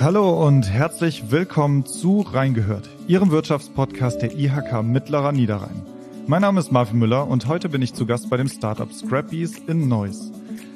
Hallo und herzlich willkommen zu Reingehört, Ihrem Wirtschaftspodcast der IHK Mittlerer Niederrhein. Mein Name ist Marvin Müller und heute bin ich zu Gast bei dem Startup Scrappies in Neuss.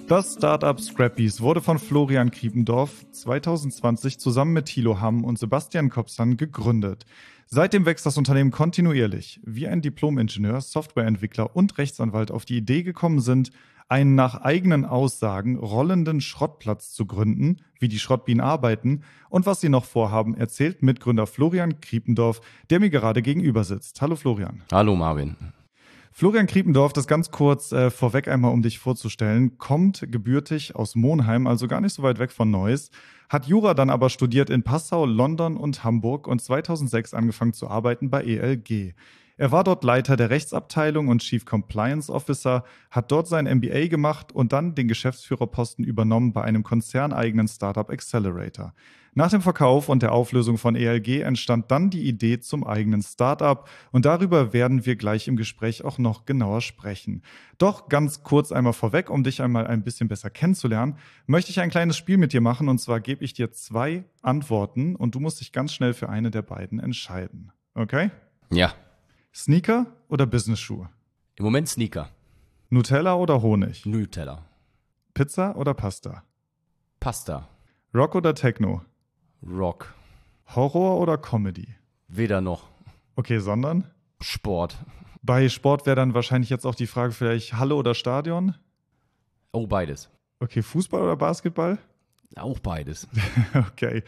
Das Startup Scrappies wurde von Florian Kriependorf 2020 zusammen mit Thilo Hamm und Sebastian Kopsan gegründet. Seitdem wächst das Unternehmen kontinuierlich. Wie ein Diplom-Ingenieur, Softwareentwickler und Rechtsanwalt auf die Idee gekommen sind, einen nach eigenen Aussagen rollenden Schrottplatz zu gründen, wie die Schrottbienen arbeiten und was sie noch vorhaben, erzählt Mitgründer Florian Kriependorf, der mir gerade gegenüber sitzt. Hallo Florian. Hallo Marvin. Florian Kriependorf, das ganz kurz äh, vorweg einmal, um dich vorzustellen, kommt gebürtig aus Monheim, also gar nicht so weit weg von Neuss, hat Jura dann aber studiert in Passau, London und Hamburg und 2006 angefangen zu arbeiten bei ELG. Er war dort Leiter der Rechtsabteilung und Chief Compliance Officer, hat dort sein MBA gemacht und dann den Geschäftsführerposten übernommen bei einem konzerneigenen Startup Accelerator. Nach dem Verkauf und der Auflösung von ELG entstand dann die Idee zum eigenen Startup und darüber werden wir gleich im Gespräch auch noch genauer sprechen. Doch ganz kurz einmal vorweg, um dich einmal ein bisschen besser kennenzulernen, möchte ich ein kleines Spiel mit dir machen und zwar gebe ich dir zwei Antworten und du musst dich ganz schnell für eine der beiden entscheiden. Okay? Ja. Sneaker oder Business-Schuhe? Im Moment Sneaker. Nutella oder Honig? Nutella. Pizza oder Pasta? Pasta. Rock oder Techno? Rock. Horror oder Comedy? Weder noch. Okay, sondern? Sport. Bei Sport wäre dann wahrscheinlich jetzt auch die Frage vielleicht Halle oder Stadion? Oh, beides. Okay, Fußball oder Basketball? Auch beides. okay.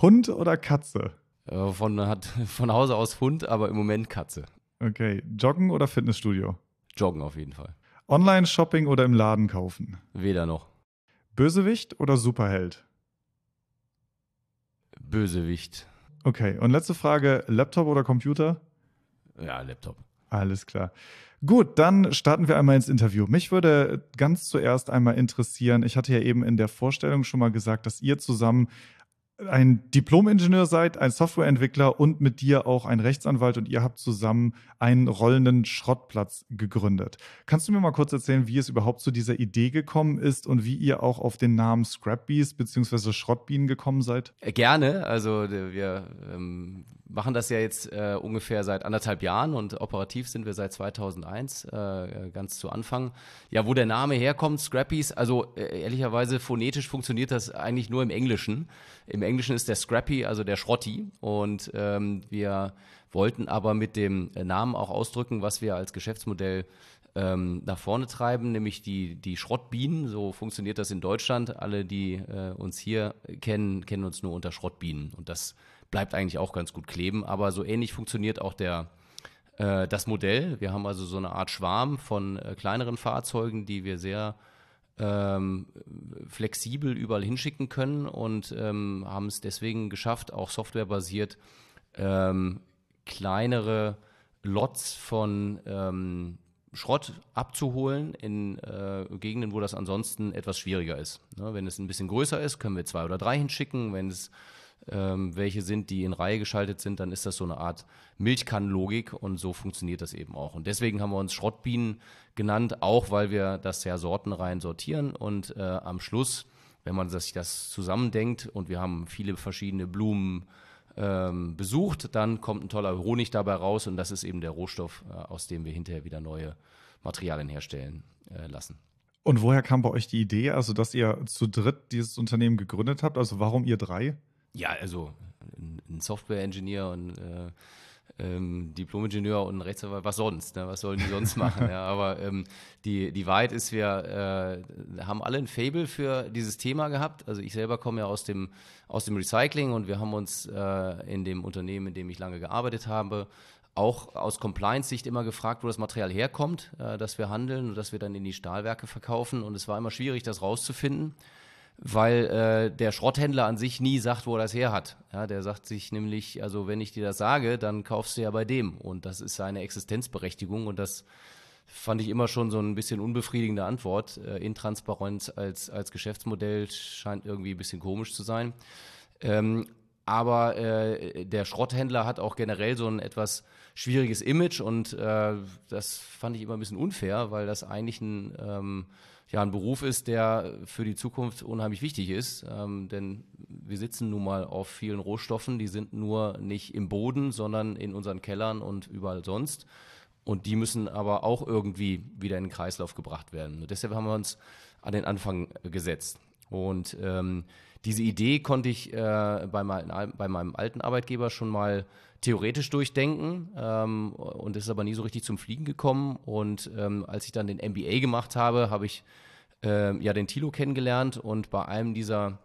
Hund oder Katze? Äh, von, hat von Hause aus Hund, aber im Moment Katze. Okay. Joggen oder Fitnessstudio? Joggen auf jeden Fall. Online-Shopping oder im Laden kaufen? Weder noch. Bösewicht oder Superheld? Bösewicht. Okay. Und letzte Frage: Laptop oder Computer? Ja, Laptop. Alles klar. Gut, dann starten wir einmal ins Interview. Mich würde ganz zuerst einmal interessieren, ich hatte ja eben in der Vorstellung schon mal gesagt, dass ihr zusammen ein Diplom-Ingenieur seid, ein Softwareentwickler und mit dir auch ein Rechtsanwalt und ihr habt zusammen einen rollenden Schrottplatz gegründet. Kannst du mir mal kurz erzählen, wie es überhaupt zu dieser Idee gekommen ist und wie ihr auch auf den Namen Scrapbees bzw. Schrottbienen gekommen seid? Äh, gerne. Also wir ähm, machen das ja jetzt äh, ungefähr seit anderthalb Jahren und operativ sind wir seit 2001, äh, ganz zu Anfang. Ja, wo der Name herkommt, Scrappies, also äh, ehrlicherweise phonetisch funktioniert das eigentlich nur im Englischen. Im Englischen ist der Scrappy, also der Schrotti. Und ähm, wir wollten aber mit dem Namen auch ausdrücken, was wir als Geschäftsmodell ähm, nach vorne treiben, nämlich die, die Schrottbienen. So funktioniert das in Deutschland. Alle, die äh, uns hier kennen, kennen uns nur unter Schrottbienen. Und das bleibt eigentlich auch ganz gut kleben. Aber so ähnlich funktioniert auch der, äh, das Modell. Wir haben also so eine Art Schwarm von äh, kleineren Fahrzeugen, die wir sehr ähm, flexibel überall hinschicken können und ähm, haben es deswegen geschafft, auch softwarebasiert ähm, kleinere Lots von ähm, Schrott abzuholen in äh, Gegenden, wo das ansonsten etwas schwieriger ist. Ne, wenn es ein bisschen größer ist, können wir zwei oder drei hinschicken. Wenn es ähm, welche sind, die in Reihe geschaltet sind, dann ist das so eine Art Milchkannenlogik und so funktioniert das eben auch. Und deswegen haben wir uns Schrottbienen genannt, auch weil wir das ja sortenrein sortieren und äh, am Schluss, wenn man sich das zusammendenkt und wir haben viele verschiedene Blumen ähm, besucht, dann kommt ein toller Honig dabei raus und das ist eben der Rohstoff, äh, aus dem wir hinterher wieder neue Materialien herstellen äh, lassen. Und woher kam bei euch die Idee, also dass ihr zu dritt dieses Unternehmen gegründet habt? Also warum ihr drei? Ja, also ein Software-Engineer und äh, ähm, Diplom-Ingenieur und ein Rechtsanwalt, was sonst? Ne? Was sollen die sonst machen? ja, aber ähm, die, die Wahrheit ist, wir äh, haben alle ein Fable für dieses Thema gehabt. Also ich selber komme ja aus dem, aus dem Recycling und wir haben uns äh, in dem Unternehmen, in dem ich lange gearbeitet habe, auch aus Compliance-Sicht immer gefragt, wo das Material herkommt, äh, dass wir handeln und dass wir dann in die Stahlwerke verkaufen. Und es war immer schwierig, das rauszufinden weil äh, der Schrotthändler an sich nie sagt, wo er das her hat. Ja, der sagt sich nämlich, also wenn ich dir das sage, dann kaufst du ja bei dem. Und das ist seine Existenzberechtigung und das fand ich immer schon so ein bisschen unbefriedigende Antwort. Äh, Intransparenz als, als Geschäftsmodell scheint irgendwie ein bisschen komisch zu sein. Ähm, aber äh, der Schrotthändler hat auch generell so ein etwas schwieriges Image und äh, das fand ich immer ein bisschen unfair, weil das eigentlich ein ähm, ja ein Beruf ist, der für die Zukunft unheimlich wichtig ist. Ähm, denn wir sitzen nun mal auf vielen Rohstoffen, die sind nur nicht im Boden, sondern in unseren Kellern und überall sonst. Und die müssen aber auch irgendwie wieder in den Kreislauf gebracht werden. Und deshalb haben wir uns an den Anfang gesetzt. Und ähm, diese Idee konnte ich äh, bei, mein, bei, meinem alten Arbeitgeber schon mal theoretisch durchdenken ähm, und ist aber nie so richtig zum Fliegen gekommen. Und ähm, als ich dann den MBA gemacht habe, habe ich äh, ja den Tilo kennengelernt und bei einem dieser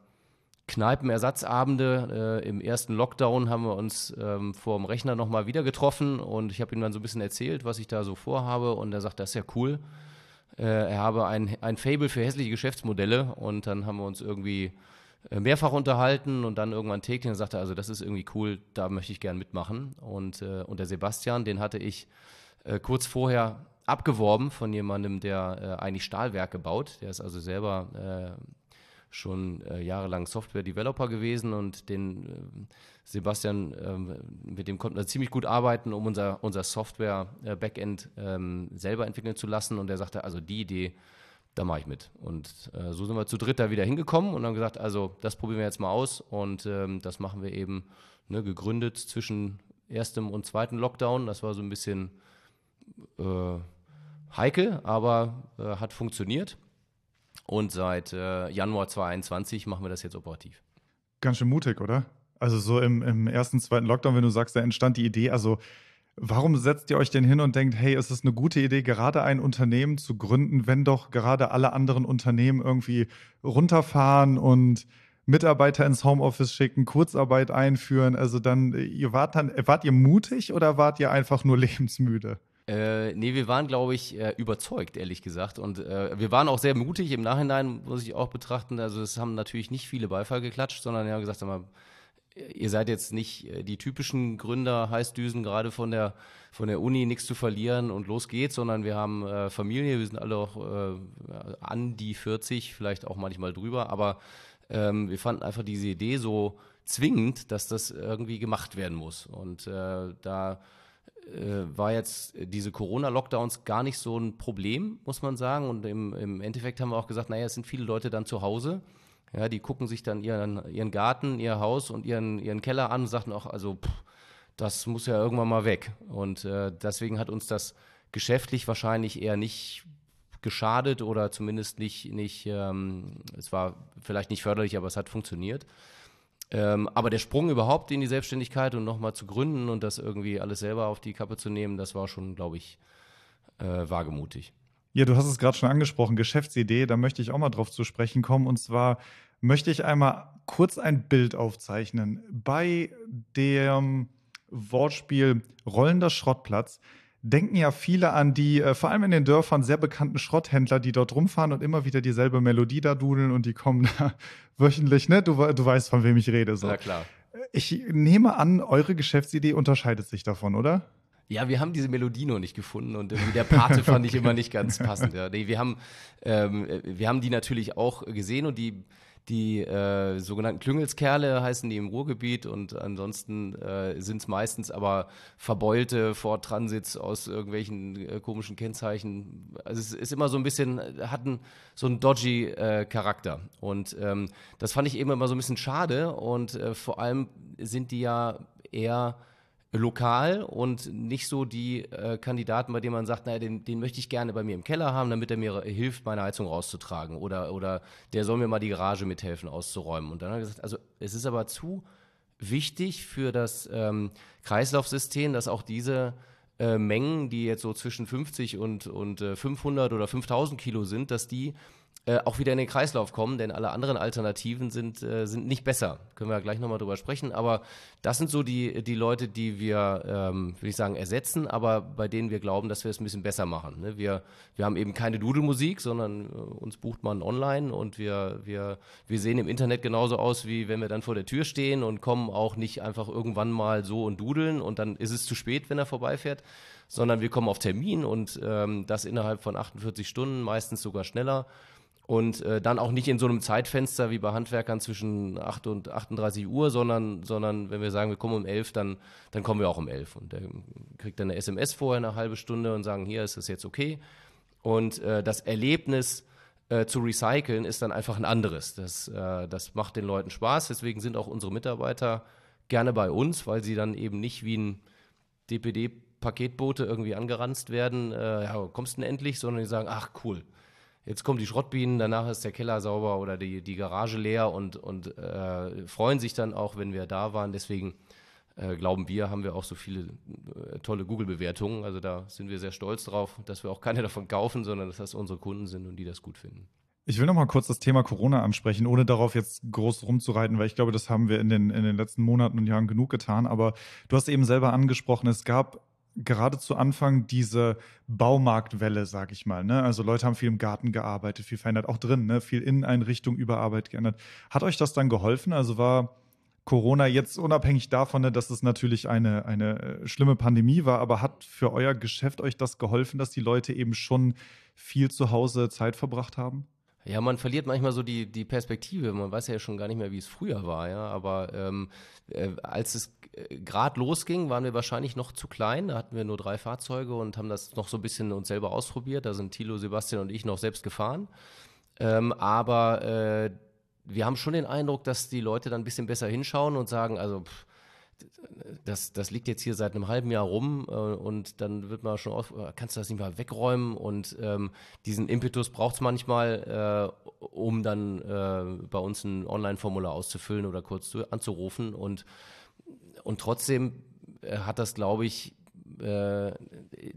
Kneipenersatzabende äh, im ersten Lockdown haben wir uns ähm, vor dem Rechner nochmal wieder getroffen und ich habe ihm dann so ein bisschen erzählt, was ich da so vorhabe und er sagt, das ist ja cool. Äh, er habe ein, ein Fable für hässliche Geschäftsmodelle und dann haben wir uns irgendwie mehrfach unterhalten und dann irgendwann täglich und sagte, also das ist irgendwie cool, da möchte ich gern mitmachen. Und, äh, und der Sebastian, den hatte ich äh, kurz vorher abgeworben von jemandem, der äh, eigentlich Stahlwerke baut. Der ist also selber äh, schon äh, jahrelang Software-Developer gewesen und den äh, Sebastian, äh, mit dem konnten wir ziemlich gut arbeiten, um unser, unser Software-Backend ähm, selber entwickeln zu lassen. Und er sagte, also die Idee, da mache ich mit. Und äh, so sind wir zu dritt da wieder hingekommen und haben gesagt, also das probieren wir jetzt mal aus und ähm, das machen wir eben ne, gegründet zwischen erstem und zweiten Lockdown. Das war so ein bisschen äh, heikel, aber äh, hat funktioniert. Und seit äh, Januar 2021 machen wir das jetzt operativ. Ganz schön mutig, oder? Also so im, im ersten, zweiten Lockdown, wenn du sagst, da entstand die Idee, also warum setzt ihr euch denn hin und denkt, hey, ist es eine gute Idee, gerade ein Unternehmen zu gründen, wenn doch gerade alle anderen Unternehmen irgendwie runterfahren und Mitarbeiter ins Homeoffice schicken, Kurzarbeit einführen? Also dann, ihr wart dann, wart ihr mutig oder wart ihr einfach nur lebensmüde? Äh, nee, wir waren, glaube ich, äh, überzeugt, ehrlich gesagt. Und äh, wir waren auch sehr mutig. Im Nachhinein muss ich auch betrachten, also es haben natürlich nicht viele Beifall geklatscht, sondern ja gesagt, mal, ihr seid jetzt nicht äh, die typischen Gründer, Heißdüsen, gerade von der, von der Uni, nichts zu verlieren und los geht's, sondern wir haben äh, Familie, wir sind alle auch äh, an die 40, vielleicht auch manchmal drüber, aber ähm, wir fanden einfach diese Idee so zwingend, dass das irgendwie gemacht werden muss. Und äh, da äh, war jetzt diese Corona-Lockdowns gar nicht so ein Problem, muss man sagen. Und im, im Endeffekt haben wir auch gesagt, naja, es sind viele Leute dann zu Hause. Ja, die gucken sich dann ihren, ihren Garten, ihr Haus und ihren, ihren Keller an und sagten auch, also pff, das muss ja irgendwann mal weg. Und äh, deswegen hat uns das geschäftlich wahrscheinlich eher nicht geschadet oder zumindest nicht, nicht ähm, es war vielleicht nicht förderlich, aber es hat funktioniert. Ähm, aber der Sprung überhaupt in die Selbstständigkeit und nochmal zu gründen und das irgendwie alles selber auf die Kappe zu nehmen, das war schon, glaube ich, äh, wagemutig. Ja, du hast es gerade schon angesprochen, Geschäftsidee, da möchte ich auch mal drauf zu sprechen kommen. Und zwar möchte ich einmal kurz ein Bild aufzeichnen. Bei dem Wortspiel rollender Schrottplatz denken ja viele an die, äh, vor allem in den Dörfern, sehr bekannten Schrotthändler, die dort rumfahren und immer wieder dieselbe Melodie da dudeln und die kommen da wöchentlich, ne? Du, du weißt, von wem ich rede. So. Na klar. Ich nehme an, eure Geschäftsidee unterscheidet sich davon, oder? Ja, wir haben diese Melodie noch nicht gefunden und irgendwie der Pate fand ich immer nicht ganz passend. Ja. Nee, wir haben, ähm, wir haben die natürlich auch gesehen und die die äh, sogenannten Klüngelskerle heißen die im Ruhrgebiet und ansonsten äh, sind es meistens aber verbeulte Ford Transits aus irgendwelchen äh, komischen Kennzeichen. Also es ist immer so ein bisschen, hat einen, so einen dodgy äh, Charakter und ähm, das fand ich eben immer so ein bisschen schade und äh, vor allem sind die ja eher lokal und nicht so die äh, Kandidaten, bei denen man sagt, naja, den, den möchte ich gerne bei mir im Keller haben, damit er mir hilft, meine Heizung rauszutragen oder, oder der soll mir mal die Garage mithelfen auszuräumen. Und dann hat er gesagt, also es ist aber zu wichtig für das ähm, Kreislaufsystem, dass auch diese äh, Mengen, die jetzt so zwischen 50 und, und äh, 500 oder 5000 Kilo sind, dass die äh, auch wieder in den Kreislauf kommen, denn alle anderen Alternativen sind, äh, sind nicht besser. Können wir ja gleich nochmal drüber sprechen. Aber das sind so die, die Leute, die wir, ähm, würde ich sagen, ersetzen, aber bei denen wir glauben, dass wir es ein bisschen besser machen. Ne? Wir, wir haben eben keine Dudelmusik, sondern äh, uns bucht man online und wir, wir, wir sehen im Internet genauso aus, wie wenn wir dann vor der Tür stehen und kommen auch nicht einfach irgendwann mal so und dudeln und dann ist es zu spät, wenn er vorbeifährt sondern wir kommen auf Termin und ähm, das innerhalb von 48 Stunden, meistens sogar schneller und äh, dann auch nicht in so einem Zeitfenster wie bei Handwerkern zwischen 8 und 38 Uhr, sondern, sondern wenn wir sagen, wir kommen um 11, dann, dann kommen wir auch um 11. Und der kriegt dann eine SMS vorher, eine halbe Stunde und sagen, hier ist das jetzt okay. Und äh, das Erlebnis äh, zu recyceln, ist dann einfach ein anderes. Das, äh, das macht den Leuten Spaß. Deswegen sind auch unsere Mitarbeiter gerne bei uns, weil sie dann eben nicht wie ein DPD-Paketboote irgendwie angeranzt werden. Äh, ja, kommst du denn endlich? Sondern die sagen, ach cool, jetzt kommen die Schrottbienen, danach ist der Keller sauber oder die, die Garage leer und, und äh, freuen sich dann auch, wenn wir da waren. Deswegen äh, glauben wir, haben wir auch so viele äh, tolle Google-Bewertungen. Also da sind wir sehr stolz drauf, dass wir auch keine davon kaufen, sondern dass das unsere Kunden sind und die das gut finden. Ich will noch mal kurz das Thema Corona ansprechen, ohne darauf jetzt groß rumzureiten, weil ich glaube, das haben wir in den, in den letzten Monaten und Jahren genug getan. Aber du hast eben selber angesprochen, es gab gerade zu Anfang diese Baumarktwelle, sag ich mal. Ne? Also Leute haben viel im Garten gearbeitet, viel verändert, auch drin, ne? viel Inneneinrichtung über Arbeit geändert. Hat euch das dann geholfen? Also war Corona jetzt unabhängig davon, ne, dass es natürlich eine, eine äh, schlimme Pandemie war, aber hat für euer Geschäft euch das geholfen, dass die Leute eben schon viel zu Hause Zeit verbracht haben? Ja, man verliert manchmal so die, die Perspektive. Man weiß ja schon gar nicht mehr, wie es früher war. Ja? Aber ähm, äh, als es äh, gerade losging, waren wir wahrscheinlich noch zu klein. Da hatten wir nur drei Fahrzeuge und haben das noch so ein bisschen uns selber ausprobiert. Da sind Thilo, Sebastian und ich noch selbst gefahren. Ähm, aber äh, wir haben schon den Eindruck, dass die Leute dann ein bisschen besser hinschauen und sagen, also pff, das, das liegt jetzt hier seit einem halben Jahr rum äh, und dann wird man schon auf, äh, kannst du das nicht mal wegräumen? Und ähm, diesen Impetus braucht es manchmal, äh, um dann äh, bei uns ein Online-Formular auszufüllen oder kurz zu, anzurufen. Und, und trotzdem äh, hat das, glaube ich, äh,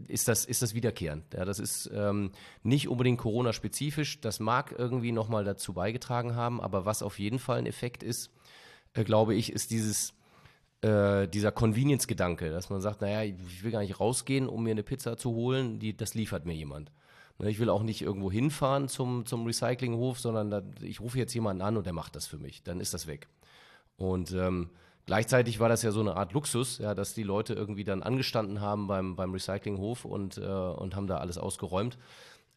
ist, das, ist das wiederkehrend. Ja, das ist ähm, nicht unbedingt Corona-spezifisch, das mag irgendwie nochmal dazu beigetragen haben, aber was auf jeden Fall ein Effekt ist, glaube ich, ist dieses äh, dieser Convenience-Gedanke, dass man sagt, naja, ich will gar nicht rausgehen, um mir eine Pizza zu holen, die, das liefert mir jemand. Ne, ich will auch nicht irgendwo hinfahren zum, zum Recyclinghof, sondern da, ich rufe jetzt jemanden an und der macht das für mich. Dann ist das weg. Und ähm, gleichzeitig war das ja so eine Art Luxus, ja, dass die Leute irgendwie dann angestanden haben beim, beim Recyclinghof und, äh, und haben da alles ausgeräumt.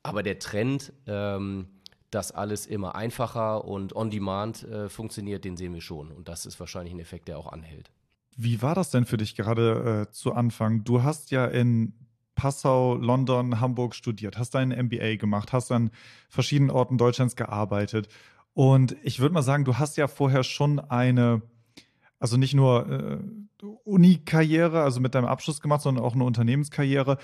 Aber der Trend, ähm, dass alles immer einfacher und on demand äh, funktioniert, den sehen wir schon. Und das ist wahrscheinlich ein Effekt, der auch anhält. Wie war das denn für dich gerade äh, zu Anfang? Du hast ja in Passau, London, Hamburg studiert, hast deinen MBA gemacht, hast an verschiedenen Orten Deutschlands gearbeitet. Und ich würde mal sagen, du hast ja vorher schon eine, also nicht nur äh, Uni-Karriere, also mit deinem Abschluss gemacht, sondern auch eine Unternehmenskarriere.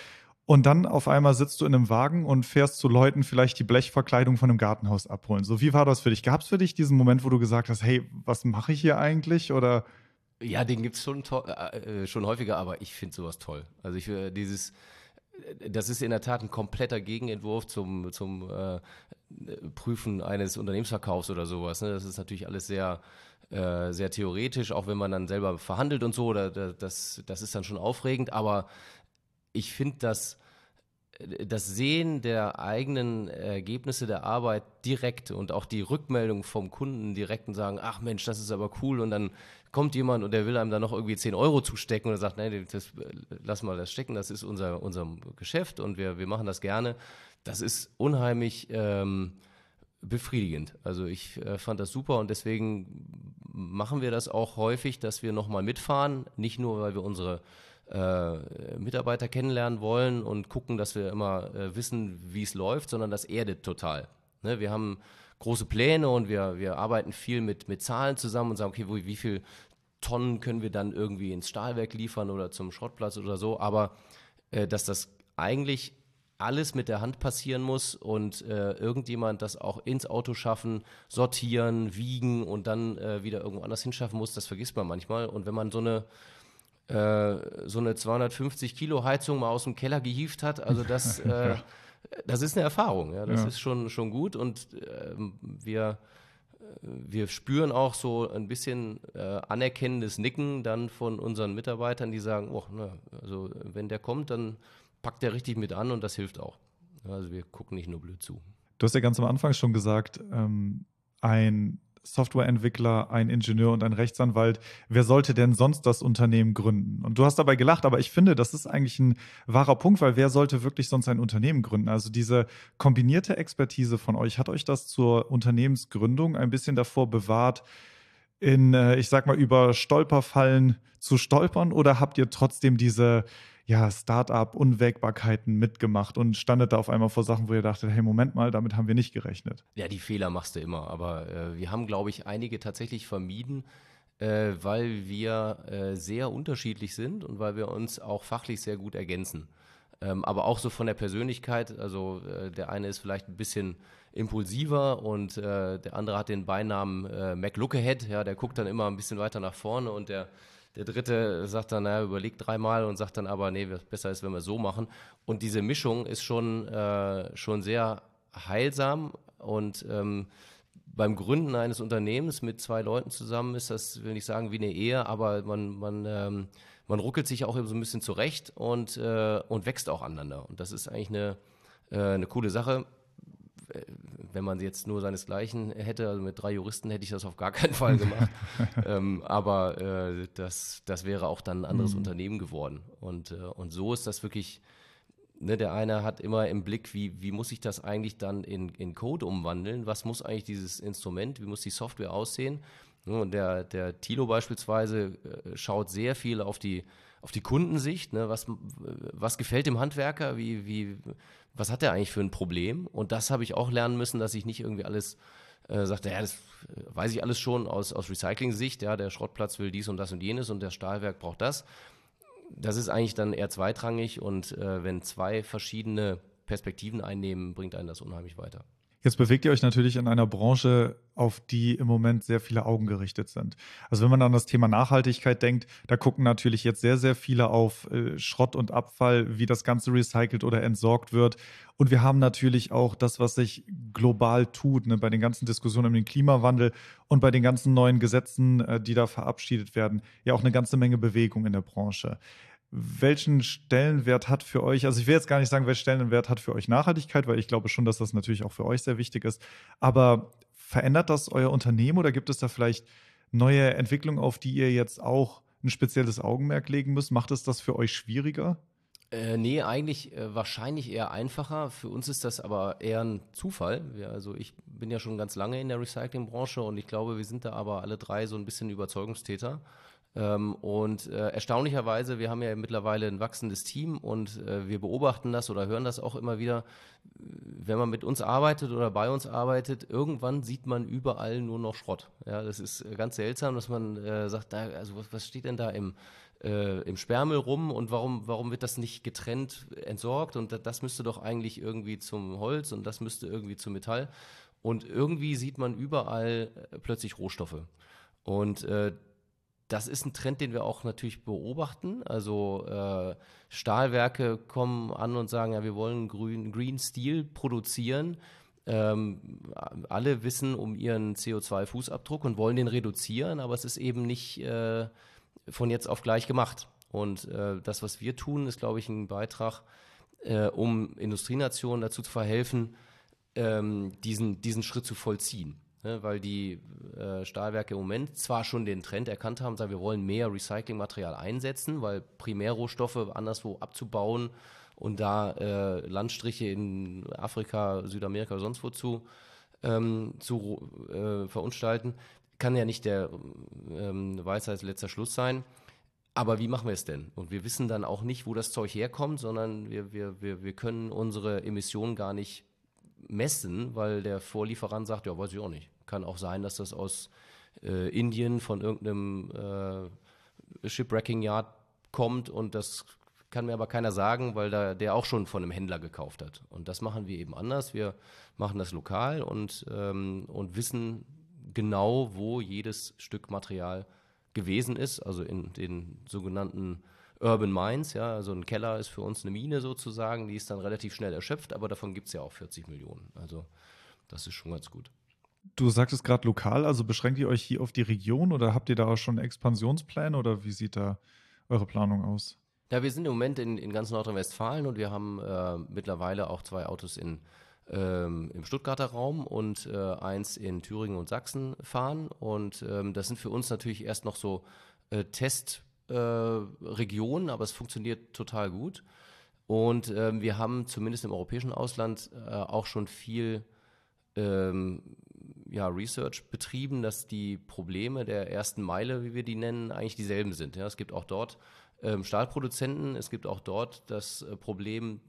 Und dann auf einmal sitzt du in einem Wagen und fährst zu Leuten vielleicht die Blechverkleidung von einem Gartenhaus abholen. So, wie war das für dich? Gab es für dich diesen Moment, wo du gesagt hast, hey, was mache ich hier eigentlich? Oder ja, den gibt es schon, äh, äh, schon häufiger, aber ich finde sowas toll. Also ich äh, dieses, äh, das ist in der Tat ein kompletter Gegenentwurf zum, zum äh, Prüfen eines Unternehmensverkaufs oder sowas. Ne? Das ist natürlich alles sehr, äh, sehr theoretisch, auch wenn man dann selber verhandelt und so. Oder, das, das ist dann schon aufregend, aber ich finde das das Sehen der eigenen Ergebnisse der Arbeit direkt und auch die Rückmeldung vom Kunden direkt und sagen, ach Mensch, das ist aber cool und dann kommt jemand und der will einem dann noch irgendwie 10 Euro zustecken und sagt, nein, das, lass mal das stecken, das ist unser, unser Geschäft und wir, wir machen das gerne. Das ist unheimlich ähm, befriedigend. Also ich äh, fand das super und deswegen machen wir das auch häufig, dass wir nochmal mitfahren, nicht nur, weil wir unsere äh, Mitarbeiter kennenlernen wollen und gucken, dass wir immer äh, wissen, wie es läuft, sondern das erdet total. Ne, wir haben große Pläne und wir, wir arbeiten viel mit, mit Zahlen zusammen und sagen, okay, wo, wie viel Tonnen können wir dann irgendwie ins Stahlwerk liefern oder zum Schrottplatz oder so, aber äh, dass das eigentlich alles mit der Hand passieren muss und äh, irgendjemand das auch ins Auto schaffen, sortieren, wiegen und dann äh, wieder irgendwo anders hinschaffen muss, das vergisst man manchmal. Und wenn man so eine äh, so eine 250 Kilo Heizung mal aus dem Keller gehievt hat, also das äh, das ist eine Erfahrung, ja, das ja. ist schon, schon gut und äh, wir, wir spüren auch so ein bisschen äh, anerkennendes Nicken dann von unseren Mitarbeitern, die sagen, oh, na, also wenn der kommt, dann packt der richtig mit an und das hilft auch. Also wir gucken nicht nur blöd zu. Du hast ja ganz am Anfang schon gesagt, ähm, ein Softwareentwickler, ein Ingenieur und ein Rechtsanwalt. Wer sollte denn sonst das Unternehmen gründen? Und du hast dabei gelacht, aber ich finde, das ist eigentlich ein wahrer Punkt, weil wer sollte wirklich sonst ein Unternehmen gründen? Also diese kombinierte Expertise von euch, hat euch das zur Unternehmensgründung ein bisschen davor bewahrt, in, äh, ich sag mal, über Stolperfallen zu stolpern oder habt ihr trotzdem diese, ja, Start-up-Unwägbarkeiten mitgemacht und standet da auf einmal vor Sachen, wo ihr dachtet, hey, Moment mal, damit haben wir nicht gerechnet? Ja, die Fehler machst du immer, aber äh, wir haben, glaube ich, einige tatsächlich vermieden, äh, weil wir äh, sehr unterschiedlich sind und weil wir uns auch fachlich sehr gut ergänzen. Ähm, aber auch so von der Persönlichkeit, also äh, der eine ist vielleicht ein bisschen impulsiver und äh, der andere hat den Beinamen äh, McLookahead, ja, der guckt dann immer ein bisschen weiter nach vorne und der der dritte sagt dann, naja, überlegt dreimal und sagt dann aber, nee, besser ist, wenn wir so machen. Und diese Mischung ist schon, äh, schon sehr heilsam und ähm, beim Gründen eines Unternehmens mit zwei Leuten zusammen ist das, will ich sagen, wie eine Ehe, aber man, man, ähm, man ruckelt sich auch so ein bisschen zurecht und, äh, und wächst auch aneinander. Und das ist eigentlich eine, äh, eine coole Sache wenn man jetzt nur seinesgleichen hätte, also mit drei Juristen hätte ich das auf gar keinen Fall gemacht. ähm, aber äh, das, das wäre auch dann ein anderes mhm. Unternehmen geworden. Und, äh, und so ist das wirklich, ne, der eine hat immer im Blick, wie, wie muss ich das eigentlich dann in, in Code umwandeln? Was muss eigentlich dieses Instrument, wie muss die Software aussehen? Und der, der Tilo beispielsweise äh, schaut sehr viel auf die, auf die Kundensicht. Ne? Was, was gefällt dem Handwerker? Wie, wie, was hat er eigentlich für ein Problem? Und das habe ich auch lernen müssen, dass ich nicht irgendwie alles äh, sagte, ja, das äh, weiß ich alles schon aus, aus Recycling-Sicht. Ja, der Schrottplatz will dies und das und jenes und der Stahlwerk braucht das. Das ist eigentlich dann eher zweitrangig und äh, wenn zwei verschiedene Perspektiven einnehmen, bringt einen das unheimlich weiter. Jetzt bewegt ihr euch natürlich in einer Branche, auf die im Moment sehr viele Augen gerichtet sind. Also wenn man an das Thema Nachhaltigkeit denkt, da gucken natürlich jetzt sehr, sehr viele auf äh, Schrott und Abfall, wie das Ganze recycelt oder entsorgt wird. Und wir haben natürlich auch das, was sich global tut, ne, bei den ganzen Diskussionen um den Klimawandel und bei den ganzen neuen Gesetzen, äh, die da verabschiedet werden, ja auch eine ganze Menge Bewegung in der Branche welchen Stellenwert hat für euch, also ich will jetzt gar nicht sagen, welchen Stellenwert hat für euch Nachhaltigkeit, weil ich glaube schon, dass das natürlich auch für euch sehr wichtig ist. Aber verändert das euer Unternehmen oder gibt es da vielleicht neue Entwicklungen, auf die ihr jetzt auch ein spezielles Augenmerk legen müsst? Macht es das für euch schwieriger? Äh, nee, eigentlich äh, wahrscheinlich eher einfacher. Für uns ist das aber eher ein Zufall. Wir, also ich bin ja schon ganz lange in der Recyclingbranche und ich glaube, wir sind da aber alle drei so ein bisschen Überzeugungstäter. Ähm, und äh, erstaunlicherweise, wir haben ja mittlerweile ein wachsendes Team und äh, wir beobachten das oder hören das auch immer wieder. Wenn man mit uns arbeitet oder bei uns arbeitet, irgendwann sieht man überall nur noch Schrott. Ja, das ist äh, ganz seltsam, dass man äh, sagt, da, also was, was steht denn da im, äh, im Sperrmüll rum und warum, warum wird das nicht getrennt entsorgt? Und das müsste doch eigentlich irgendwie zum Holz und das müsste irgendwie zum Metall. Und irgendwie sieht man überall äh, plötzlich Rohstoffe. Und äh, das ist ein Trend, den wir auch natürlich beobachten. Also äh, Stahlwerke kommen an und sagen, ja, wir wollen Green, Green Steel produzieren. Ähm, alle wissen um ihren CO2-Fußabdruck und wollen den reduzieren, aber es ist eben nicht äh, von jetzt auf gleich gemacht. Und äh, das, was wir tun, ist, glaube ich, ein Beitrag, äh, um Industrienationen dazu zu verhelfen, ähm, diesen, diesen Schritt zu vollziehen ne, weil die äh, Stahlwerke im Moment zwar schon den Trend erkannt haben, sagen, wir wollen mehr Recyclingmaterial einsetzen, weil Primärrohstoffe anderswo abzubauen und da äh, Landstriche in Afrika, Südamerika oder sonst wo zu, ähm, zu äh, verunstalten, kann ja nicht der ähm, Weisheit letzter Schluss sein. Aber wie machen wir es denn? Und wir wissen dann auch nicht, wo das Zeug herkommt, sondern wir, wir, wir, wir können unsere Emissionen gar nicht messen, weil der Vorlieferant sagt, ja, weiß ich auch nicht. Kann auch sein, dass das aus äh, Indien von irgendeinem äh, Shipwrecking Yard kommt und das kann mir aber keiner sagen, weil da der auch schon von einem Händler gekauft hat. Und das machen wir eben anders. Wir machen das lokal und, ähm, und wissen genau, wo jedes Stück Material gewesen ist, also in den sogenannten Urban Mines, ja, also ein Keller ist für uns eine Mine sozusagen, die ist dann relativ schnell erschöpft, aber davon gibt es ja auch 40 Millionen. Also das ist schon ganz gut. Du sagtest gerade lokal, also beschränkt ihr euch hier auf die Region oder habt ihr da auch schon Expansionspläne oder wie sieht da eure Planung aus? Ja, wir sind im Moment in, in ganz Nordrhein-Westfalen und wir haben äh, mittlerweile auch zwei Autos in, ähm, im Stuttgarter Raum und äh, eins in Thüringen und Sachsen fahren. Und ähm, das sind für uns natürlich erst noch so äh, Test- äh, Region, aber es funktioniert total gut. Und ähm, wir haben zumindest im europäischen Ausland äh, auch schon viel ähm, ja, Research betrieben, dass die Probleme der ersten Meile, wie wir die nennen, eigentlich dieselben sind. Ja, es gibt auch dort ähm, Stahlproduzenten. Es gibt auch dort das äh, Problem,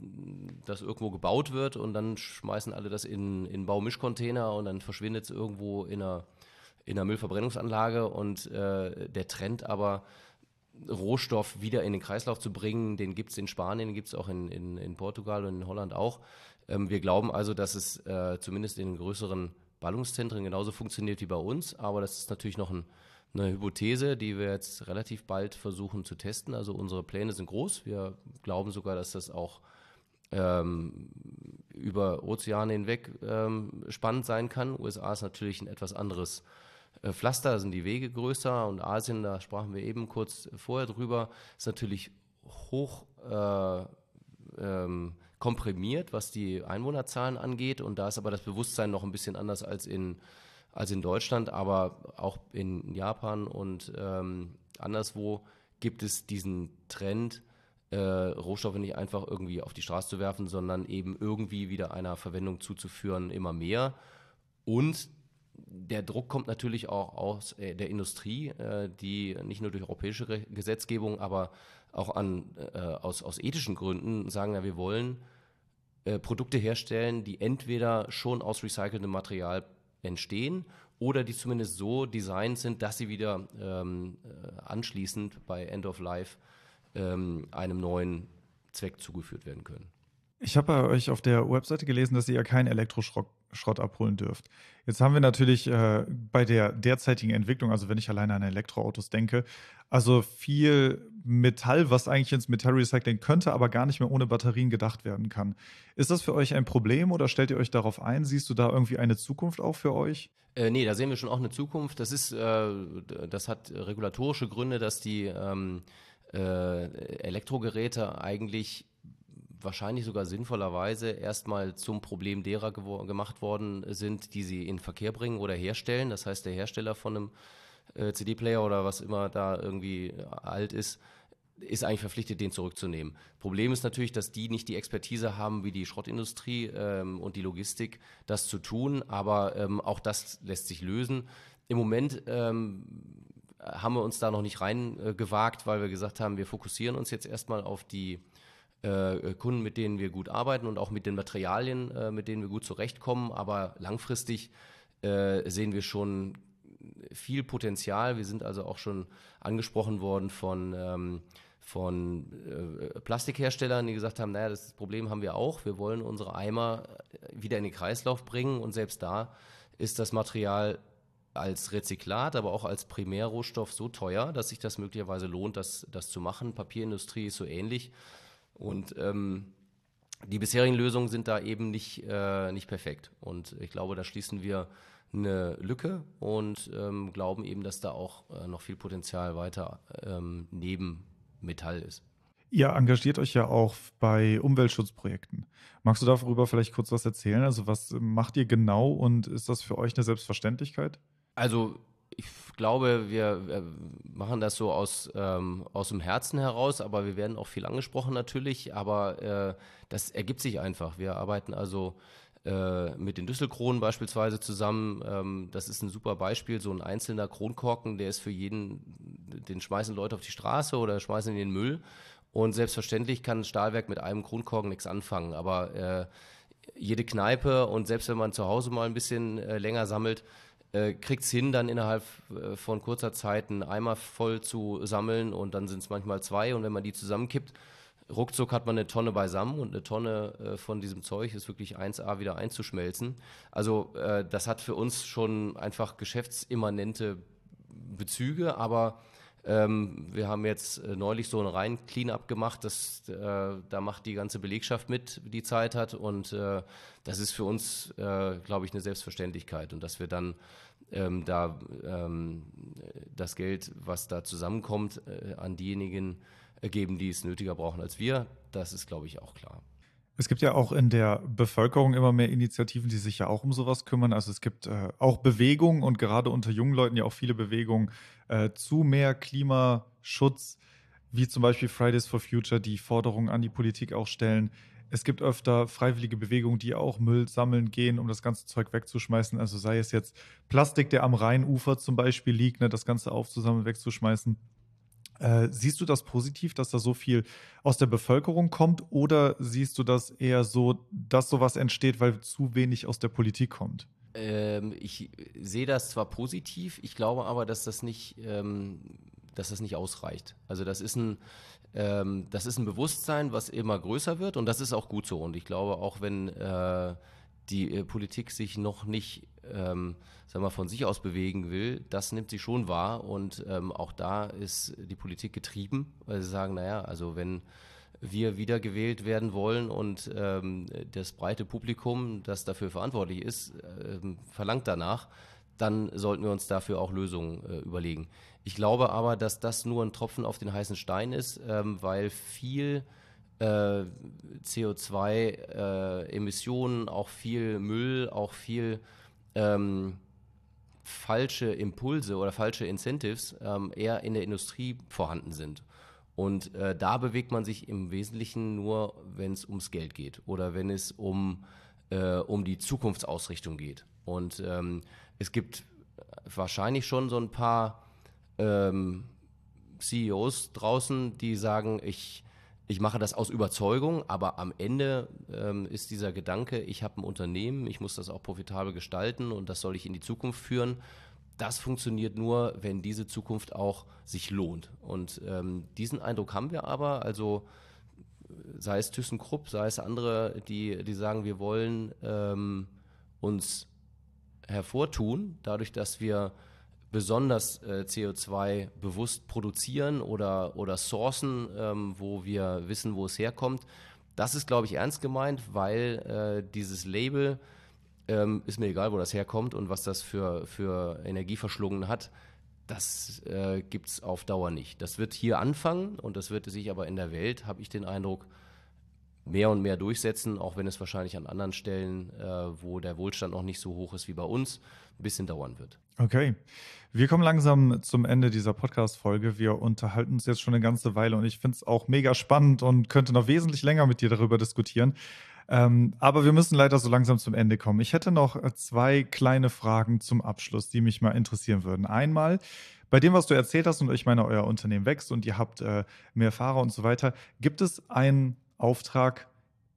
dass irgendwo gebaut wird und dann schmeißen alle das in, in Baumischcontainer und dann verschwindet es irgendwo in einer, in einer Müllverbrennungsanlage und äh, der Trend aber Rohstoff wieder in den Kreislauf zu bringen, den gibt es in Spanien, den gibt es auch in, in, in Portugal und in Holland auch. Ähm, wir glauben also, dass es äh, zumindest in größeren Ballungszentren genauso funktioniert wie bei uns, aber das ist natürlich noch ein eine Hypothese, die wir jetzt relativ bald versuchen zu testen. Also unsere Pläne sind groß. Wir glauben sogar, dass das auch ähm, über Ozeane hinweg ähm, spannend sein kann. USA ist natürlich ein etwas anderes Pflaster, da sind die Wege größer und Asien, da sprachen wir eben kurz vorher drüber, ist natürlich hoch äh, ähm, komprimiert, was die Einwohnerzahlen angeht und da ist aber das Bewusstsein noch ein bisschen anders als in als in Deutschland, aber auch in Japan und ähm, anderswo gibt es diesen Trend, äh, Rohstoffe nicht einfach irgendwie auf die Straße zu werfen, sondern eben irgendwie wieder einer Verwendung zuzuführen, immer mehr. Und der Druck kommt natürlich auch aus äh, der Industrie, äh, die nicht nur durch europäische Gesetzgebung, aber auch an, äh, aus, aus ethischen Gründen sagen, ja, wir wollen Produkte herstellen, die entweder schon aus recyceltem Material entstehen oder die zumindest so designt sind, dass sie wieder ähm, äh, anschließend bei End of Life ähm, einem neuen Zweck zugeführt werden können. Ich habe bei euch auf der Webseite gelesen, dass ihr ja keinen Elektroschrott Schrott abholen dürft. Jetzt haben wir natürlich äh, bei der derzeitigen Entwicklung, also wenn ich alleine an Elektroautos denke, also viel Metall, was eigentlich ins Metallrecycling könnte, aber gar nicht mehr ohne Batterien gedacht werden kann. Ist das für euch ein Problem oder stellt ihr euch darauf ein? Siehst du da irgendwie eine Zukunft auch für euch? Äh, nee, da sehen wir schon auch eine Zukunft. Das ist, äh, das hat regulatorische Gründe, dass die ähm, äh, Elektrogeräte eigentlich wahrscheinlich sogar sinnvollerweise erstmal zum Problem derer gemacht worden sind, die sie in Verkehr bringen oder herstellen. Das heißt, der Hersteller von einem äh, CD-Player oder was immer da irgendwie alt ist, ist eigentlich verpflichtet, den zurückzunehmen. Problem ist natürlich, dass die nicht die Expertise haben wie die Schrottindustrie ähm, und die Logistik, das zu tun, aber ähm, auch das lässt sich lösen. Im Moment ähm, haben wir uns da noch nicht reingewagt, äh, weil wir gesagt haben, wir fokussieren uns jetzt erstmal auf die äh, Kunden, mit denen wir gut arbeiten und auch mit den Materialien, äh, mit denen wir gut zurechtkommen. Aber langfristig äh, sehen wir schon viel Potenzial. Wir sind also auch schon angesprochen worden von, ähm, von äh, Plastikherstellern, die gesagt haben, naja, das Problem haben wir auch. Wir wollen unsere Eimer wieder in den Kreislauf bringen und selbst da ist das Material als Rezyklat, aber auch als Primärrohstoff so teuer, dass sich das möglicherweise lohnt, das, das zu machen. Papierindustrie ist so ähnlich. Und ähm, die bisherigen Lösungen sind da eben nicht, äh, nicht perfekt. Und ich glaube, da schließen wir eine Lücke und ähm, glauben eben, dass da auch äh, noch viel Potenzial weiter ähm, neben Metall ist. Ihr engagiert euch ja auch bei Umweltschutzprojekten. Magst du darüber vielleicht kurz was erzählen? Also was macht ihr genau und ist das für euch eine Selbstverständlichkeit? Also ich glaube, wir, machen das so aus, ähm, aus dem Herzen heraus, aber wir werden auch viel angesprochen natürlich. Aber äh, das ergibt sich einfach. Wir arbeiten also äh, mit den Düsselkronen beispielsweise zusammen. Ähm, das ist ein super Beispiel. So ein einzelner Kronkorken, der ist für jeden, den schmeißen Leute auf die Straße oder schmeißen in den Müll. Und selbstverständlich kann ein Stahlwerk mit einem Kronkorken nichts anfangen. Aber äh, jede Kneipe und selbst wenn man zu Hause mal ein bisschen äh, länger sammelt, äh, kriegt es hin, dann innerhalb äh, von kurzer Zeit einen Eimer voll zu sammeln und dann sind es manchmal zwei und wenn man die zusammenkippt, ruckzuck hat man eine Tonne beisammen und eine Tonne äh, von diesem Zeug ist wirklich 1A wieder einzuschmelzen. Also äh, das hat für uns schon einfach geschäftsimmanente Bezüge, aber ähm, wir haben jetzt äh, neulich so ein rein Clean-up gemacht, das, äh, da macht die ganze Belegschaft mit, die Zeit hat und äh, das ist für uns, äh, glaube ich, eine Selbstverständlichkeit und dass wir dann ähm, da ähm, das Geld, was da zusammenkommt, äh, an diejenigen geben, die es nötiger brauchen als wir, das ist, glaube ich, auch klar. Es gibt ja auch in der Bevölkerung immer mehr Initiativen, die sich ja auch um sowas kümmern. Also es gibt äh, auch Bewegungen und gerade unter jungen Leuten ja auch viele Bewegungen äh, zu mehr Klimaschutz, wie zum Beispiel Fridays for Future, die Forderungen an die Politik auch stellen. Es gibt öfter freiwillige Bewegungen, die auch Müll sammeln gehen, um das ganze Zeug wegzuschmeißen. Also sei es jetzt Plastik, der am Rheinufer zum Beispiel liegt, ne, das Ganze aufzusammeln, wegzuschmeißen. Äh, siehst du das positiv, dass da so viel aus der Bevölkerung kommt oder siehst du das eher so, dass sowas entsteht, weil zu wenig aus der Politik kommt? Ähm, ich sehe das zwar positiv, ich glaube aber, dass das nicht, ähm, dass das nicht ausreicht. Also das ist ein, ähm, das ist ein Bewusstsein, was immer größer wird und das ist auch gut so. Und ich glaube, auch wenn äh, die äh, Politik sich noch nicht ähm, sagen wir, von sich aus bewegen will, das nimmt sie schon wahr und ähm, auch da ist die Politik getrieben, weil sie sagen, naja, also wenn wir wiedergewählt werden wollen und ähm, das breite Publikum, das dafür verantwortlich ist, ähm, verlangt danach, dann sollten wir uns dafür auch Lösungen äh, überlegen. Ich glaube aber, dass das nur ein Tropfen auf den heißen Stein ist, ähm, weil viel äh, CO2-Emissionen, äh, auch viel Müll, auch viel ähm, falsche Impulse oder falsche Incentives ähm, eher in der Industrie vorhanden sind. Und äh, da bewegt man sich im Wesentlichen nur, wenn es ums Geld geht oder wenn es um, äh, um die Zukunftsausrichtung geht. Und ähm, es gibt wahrscheinlich schon so ein paar ähm, CEOs draußen, die sagen, ich, ich mache das aus Überzeugung, aber am Ende ähm, ist dieser Gedanke, ich habe ein Unternehmen, ich muss das auch profitabel gestalten und das soll ich in die Zukunft führen das funktioniert nur, wenn diese Zukunft auch sich lohnt. Und ähm, diesen Eindruck haben wir aber, also sei es ThyssenKrupp, sei es andere, die, die sagen, wir wollen ähm, uns hervortun, dadurch, dass wir besonders äh, CO2 bewusst produzieren oder, oder sourcen, ähm, wo wir wissen, wo es herkommt. Das ist, glaube ich, ernst gemeint, weil äh, dieses Label ähm, ist mir egal, wo das herkommt und was das für, für Energie verschlungen hat. Das äh, gibt es auf Dauer nicht. Das wird hier anfangen und das wird sich aber in der Welt, habe ich den Eindruck, mehr und mehr durchsetzen, auch wenn es wahrscheinlich an anderen Stellen, äh, wo der Wohlstand noch nicht so hoch ist wie bei uns, ein bisschen dauern wird. Okay. Wir kommen langsam zum Ende dieser Podcast-Folge. Wir unterhalten uns jetzt schon eine ganze Weile und ich finde es auch mega spannend und könnte noch wesentlich länger mit dir darüber diskutieren. Ähm, aber wir müssen leider so langsam zum Ende kommen. Ich hätte noch zwei kleine Fragen zum Abschluss, die mich mal interessieren würden. Einmal, bei dem, was du erzählt hast, und ich meine, euer Unternehmen wächst und ihr habt äh, mehr Fahrer und so weiter, gibt es einen Auftrag,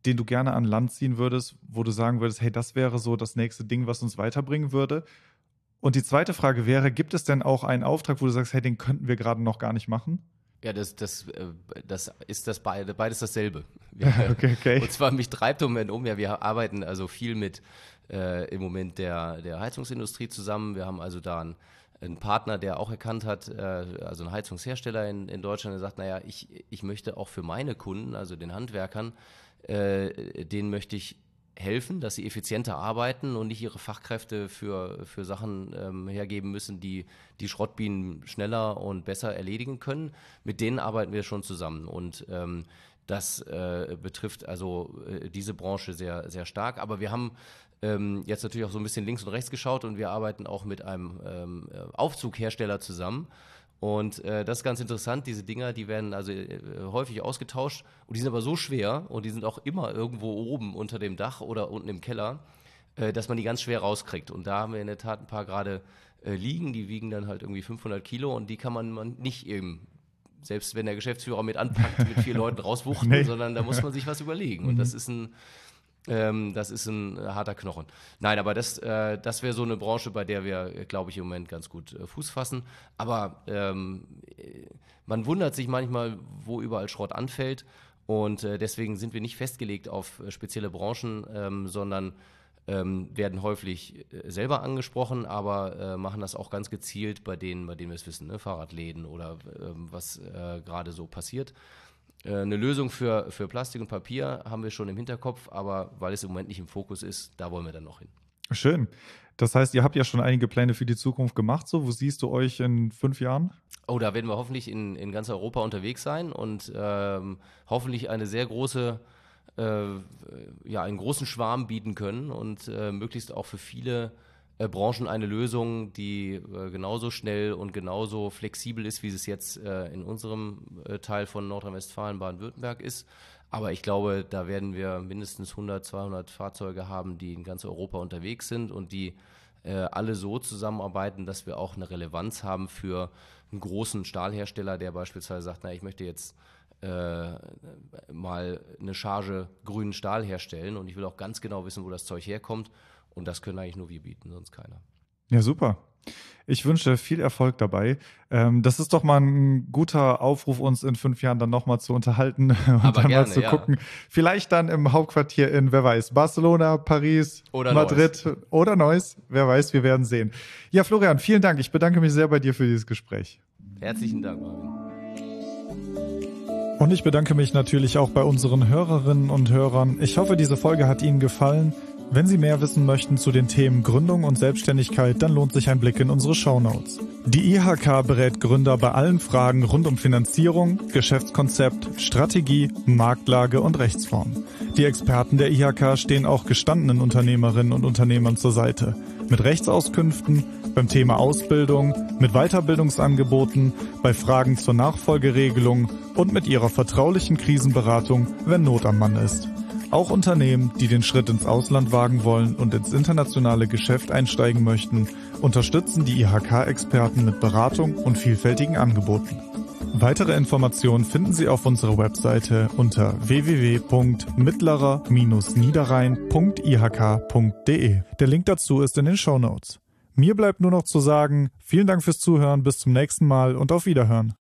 den du gerne an Land ziehen würdest, wo du sagen würdest, hey, das wäre so das nächste Ding, was uns weiterbringen würde? Und die zweite Frage wäre, gibt es denn auch einen Auftrag, wo du sagst, hey, den könnten wir gerade noch gar nicht machen? Ja, das, das, äh, das ist das beide, beides dasselbe. Wir, okay, okay. Und zwar mich treibt im Moment um. Ja, wir arbeiten also viel mit äh, im Moment der, der Heizungsindustrie zusammen. Wir haben also da einen, einen Partner, der auch erkannt hat, äh, also ein Heizungshersteller in, in Deutschland, der sagt, naja, ich, ich möchte auch für meine Kunden, also den Handwerkern, äh, denen möchte ich helfen, dass sie effizienter arbeiten und nicht ihre Fachkräfte für, für Sachen ähm, hergeben müssen, die die Schrottbienen schneller und besser erledigen können. Mit denen arbeiten wir schon zusammen und ähm, das äh, betrifft also äh, diese Branche sehr, sehr stark. Aber wir haben ähm, jetzt natürlich auch so ein bisschen links und rechts geschaut und wir arbeiten auch mit einem ähm, Aufzughersteller zusammen und äh, das ist ganz interessant. Diese Dinger, die werden also äh, häufig ausgetauscht und die sind aber so schwer und die sind auch immer irgendwo oben unter dem Dach oder unten im Keller, äh, dass man die ganz schwer rauskriegt. Und da haben wir in der Tat ein paar gerade äh, liegen. Die wiegen dann halt irgendwie 500 Kilo und die kann man, man nicht eben selbst wenn der Geschäftsführer mit anpackt, mit vier Leuten rauswuchten, nee. sondern da muss man sich was überlegen. Und das mhm. ist ein ähm, das ist ein äh, harter Knochen. Nein, aber das, äh, das wäre so eine Branche, bei der wir, glaube ich, im Moment ganz gut äh, Fuß fassen. Aber ähm, man wundert sich manchmal, wo überall Schrott anfällt. Und äh, deswegen sind wir nicht festgelegt auf äh, spezielle Branchen, ähm, sondern ähm, werden häufig äh, selber angesprochen, aber machen das auch ganz gezielt bei denen, bei denen wir es wissen, ne? Fahrradläden oder ähm, was gerade so passiert. Äh, eine Lösung für, für Plastik und Papier haben wir schon im Hinterkopf, aber weil es im Moment nicht im Fokus ist, da wollen wir dann noch hin. Schön. Das heißt, ihr habt ja schon einige Pläne für die Zukunft gemacht. So, wo siehst du euch in fünf Jahren? Oh, da werden wir hoffentlich in, in ganz Europa unterwegs sein und ähm, hoffentlich eine sehr große, äh, ja, einen großen Schwarm bieten können und äh, möglichst auch für viele äh, Branchen eine Lösung, die äh, genauso schnell und genauso flexibel ist, wie es jetzt äh, in unserem äh, Teil von Nordrhein-Westfalen, Baden-Württemberg ist. Aber ich glaube, da werden wir mindestens 100, 200 Fahrzeuge haben, die in ganz Europa unterwegs sind und die äh, alle so zusammenarbeiten, dass wir auch eine Relevanz haben für einen großen Stahlhersteller, der beispielsweise sagt, na, ich möchte jetzt äh, mal eine Charge grünen Stahl herstellen und ich will auch ganz genau wissen, wo das Zeug herkommt. Und das können eigentlich nur wir bieten, sonst keiner. Ja, super. Ich wünsche viel Erfolg dabei. Ähm, das ist doch mal ein guter Aufruf, uns in fünf Jahren dann nochmal zu unterhalten und Aber dann gerne, mal zu ja. gucken. Vielleicht dann im Hauptquartier in, wer weiß, Barcelona, Paris, Oder Madrid oder Neuss. Wer weiß, wir werden sehen. Ja, Florian, vielen Dank. Ich bedanke mich sehr bei dir für dieses Gespräch. Herzlichen Dank, Marvin. Und ich bedanke mich natürlich auch bei unseren Hörerinnen und Hörern. Ich hoffe, diese Folge hat Ihnen gefallen. Wenn Sie mehr wissen möchten zu den Themen Gründung und Selbstständigkeit, dann lohnt sich ein Blick in unsere Shownotes. Die IHK berät Gründer bei allen Fragen rund um Finanzierung, Geschäftskonzept, Strategie, Marktlage und Rechtsform. Die Experten der IHK stehen auch gestandenen Unternehmerinnen und Unternehmern zur Seite. Mit Rechtsauskünften, beim Thema Ausbildung, mit Weiterbildungsangeboten, bei Fragen zur Nachfolgeregelung und mit ihrer vertraulichen Krisenberatung, wenn Not am Mann ist. Auch Unternehmen, die den Schritt ins Ausland wagen wollen und ins internationale Geschäft einsteigen möchten, unterstützen die IHK-Experten mit Beratung und vielfältigen Angeboten. Weitere Informationen finden Sie auf unserer Webseite unter www.mittlerer-niederrhein.ihk.de. Der Link dazu ist in den Show Notes. Mir bleibt nur noch zu sagen, vielen Dank fürs Zuhören, bis zum nächsten Mal und auf Wiederhören.